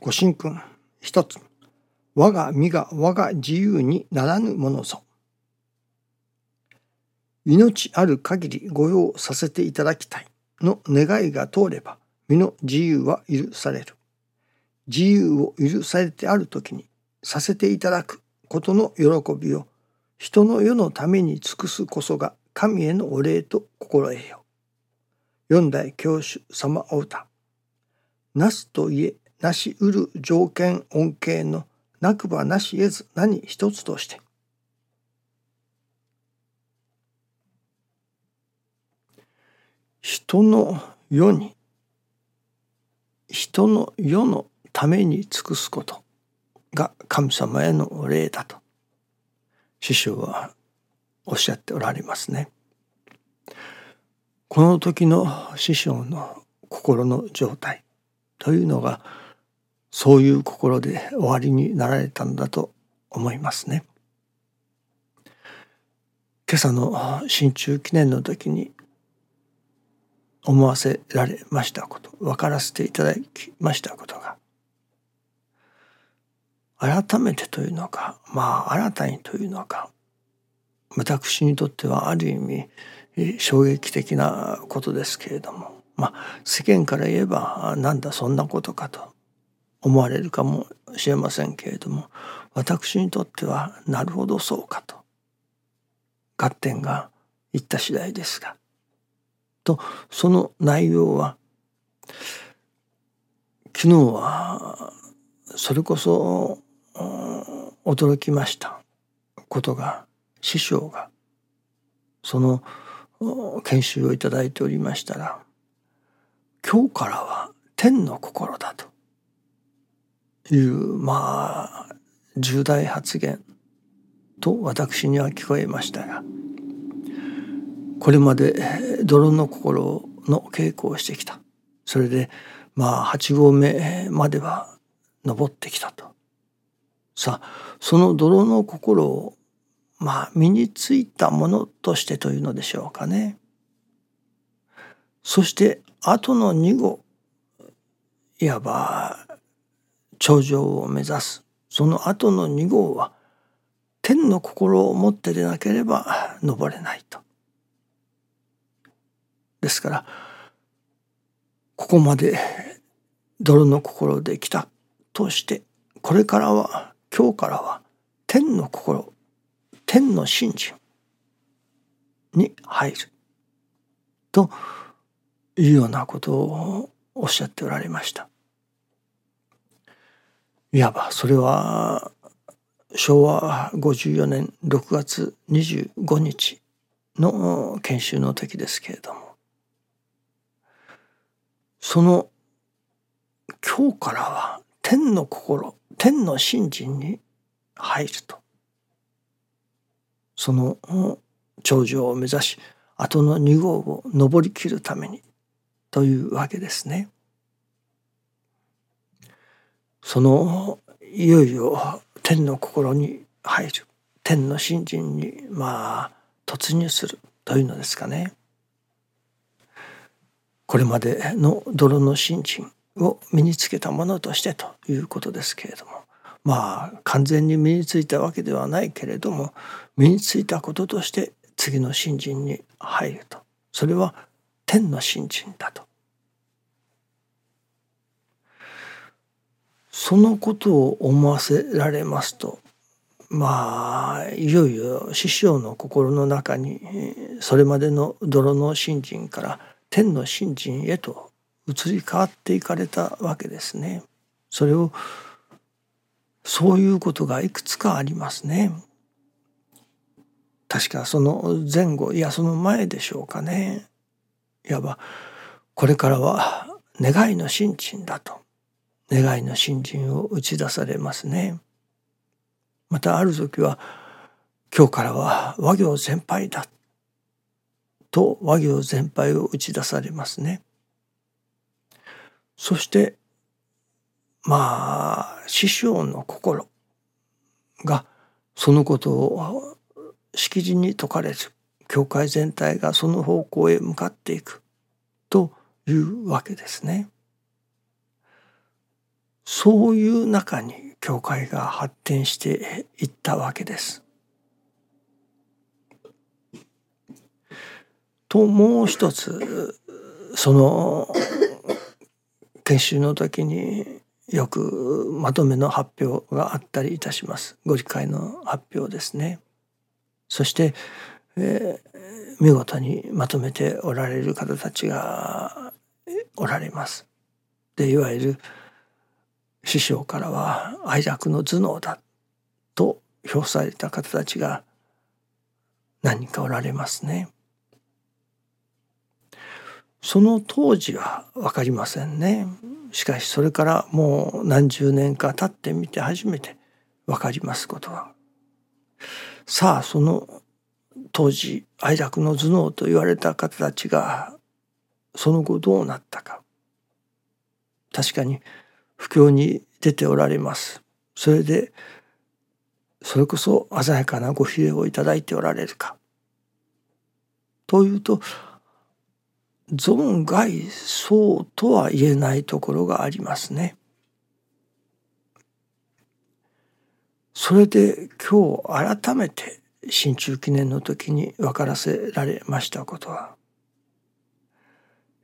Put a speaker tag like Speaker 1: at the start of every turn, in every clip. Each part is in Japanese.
Speaker 1: ご神君一つ我が身が我が自由にならぬものぞ命ある限り御用させていただきたいの願いが通れば身の自由は許される自由を許されてある時にさせていただくことの喜びを人の世のために尽くすこそが神へのお礼と心得よ。四代教主様お歌。なすといえなしうる条件恩恵のなくばなし得ず何一つとして。人の世に人の世のために尽くすことが神様へのお礼だと師匠はおっしゃっておられますね。この時の師匠の心の状態というのがそういう心で終わりになられたんだと思いますね。今朝の新中記念の時に思わせられましたこと分からせていただきましたことが改めてというのかまあ新たにというのか私にとってはある意味衝撃的なことですけれどもまあ世間から言えばなんだそんなことかと思われるかもしれませんけれども私にとってはなるほどそうかと。合点がいった次第ですが。とその内容は昨日はそれこそ驚きました。ことが師匠がその研修をいただいておりましたら今日からは天の心だと。いうまあ重大発言と私には聞こえましたがこれまで泥の心の稽古をしてきたそれでまあ8合目までは登ってきたとさあその泥の心をまあ身についたものとしてというのでしょうかね。そして後の2号いわば頂上を目指すその後の2号は天の心を持ってでなければ登れないと。ですからここまで泥の心で来たとしてこれからは今日からは天の心天の信心に入るというようなことをおっしゃっておられました。いわばそれは昭和54年6月25日の研修の時ですけれどもその今日からは天の心天の信心に入るとその頂上を目指し後の2号を登りきるためにというわけですね。そのいよいよ天の心に入る。天の信心にまあ突入するというのですかね。これまでの泥の信心を身につけたものとしてということですけれども。まあ完全に身についたわけではないけれども身についたこととして次の信心に入ると。それは天の信心だと。そのことを思わせられますとまあいよいよ師匠の心の中にそれまでの泥の信心から天の信心へと移り変わっていかれたわけですね。それをそういうことがいくつかありますね。確かその前後いやその前でしょうかね。いわばこれからは願いの信心だと願いの信心を打ち出されますね。またある時は今日からは和行全廃だと和行全廃を打ち出されますね。そしてまあ師匠の心がそのことを式辞に説かれず教会全体がその方向へ向かっていくというわけですね。そういう中に教会が発展していったわけです。ともう一つその研修の時によくまとめの発表があったりいたします。ご理解の発表ですね。そして、えー、見事にまとめておられる方たちがおられます。でいわゆる師匠からは愛楽の頭脳だと評された方たちが何人かおられますね。その当時は分かりませんね。しかしそれからもう何十年か経ってみて初めて分かりますことは。さあその当時愛楽の頭脳と言われた方たちがその後どうなったか。確かに布教に出ておられます。それでそれこそ鮮やかなご比例をいただいておられるか。というと存外そうとは言えないところがありますね。それで今日改めて新中記念の時に分からせられましたことは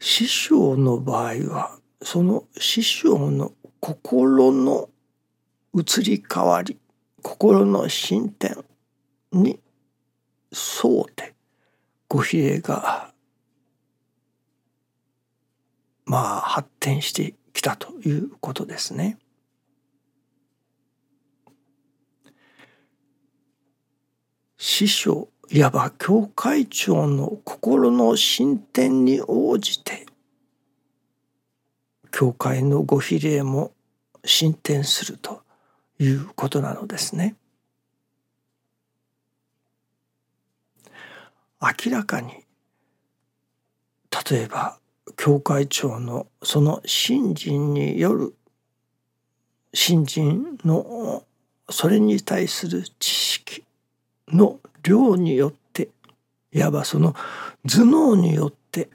Speaker 1: 師匠の場合はその師匠の心の移り変わり心の進展に沿うてご比例がまあ発展してきたということですね。師匠いわば教会長の心の進展に応じて教会のご比例も進展するということなのですね。明らかに例えば教会長のその信心による信心のそれに対する知識の量によっていわばその頭脳によって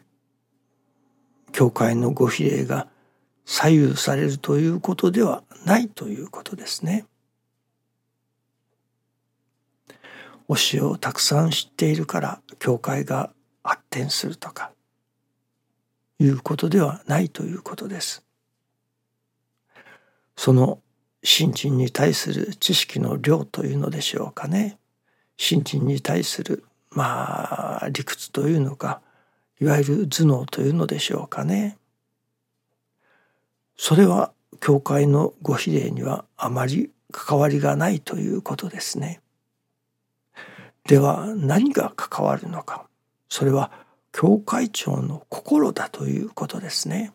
Speaker 1: 教会のご比例が左右されるということではないということですね。教えをたくさん知っているから教会が発展するとかいうことではないということです。その信心に対する知識の量というのでしょうかね。信心に対するまあ理屈というのかいわゆる頭脳というのでしょうかね。それは教会のご比例にはあまり関わりがないということですね。では何が関わるのかそれは教会長の心だということですね。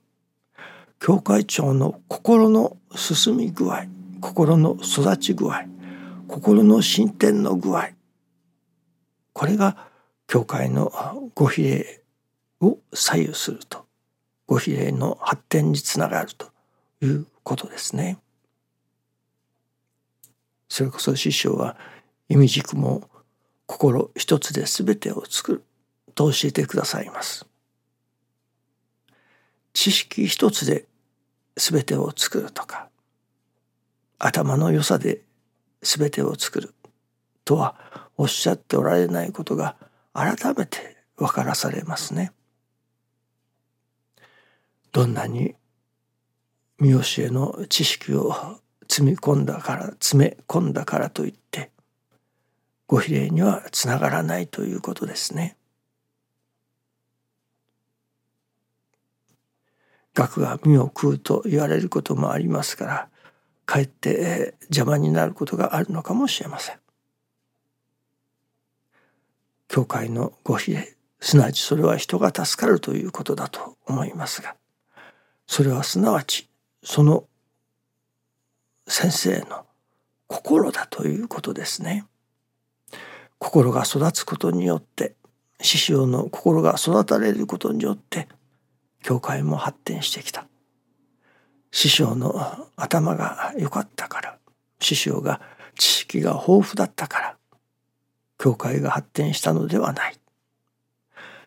Speaker 1: 教会長の心の進み具合心の育ち具合心の進展の具合これが教会のご比例を左右するとご比例の発展につながるということですね。それこそ師匠は意味軸も心一つで全てを作ると教えてくださいます。知識一つで全てを作るとか頭の良さで全てを作るとはおっしゃっておられないことが改めて分からされますね。どんなに見教えの知識を積み込んだから詰め込んだからといってご比例にはつながらないということですね。学が身を食うと言われることもありますからかえって邪魔になることがあるのかもしれません。教会のご比例すなわちそれは人が助かるということだと思いますがそれはすなわちその先生の心だということですね。心が育つことによって師匠の心が育たれることによって教会も発展してきた。師匠の頭が良かったから師匠が知識が豊富だったから教会が発展したのではない。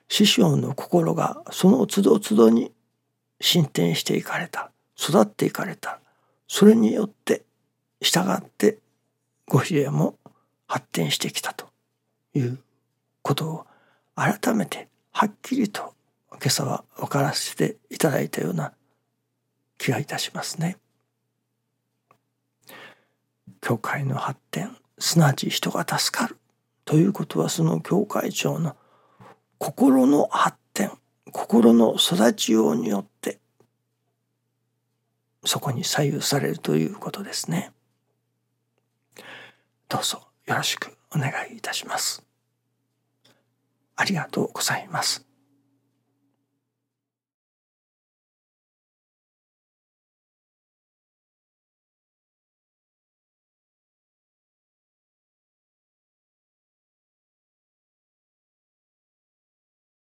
Speaker 1: 師匠の心がその都度都度に進展していかれた育っていかれたそれによって従ってご比例も発展してきたということを改めてはっきりと今朝は分からせていただいたような気がいたしますね。教会の発展すなわち人が助かるということはその教会長の心の発展心の育ちようによってそこに左右されるということですね。どうぞよろしくお願いいたします。ありがとうございます。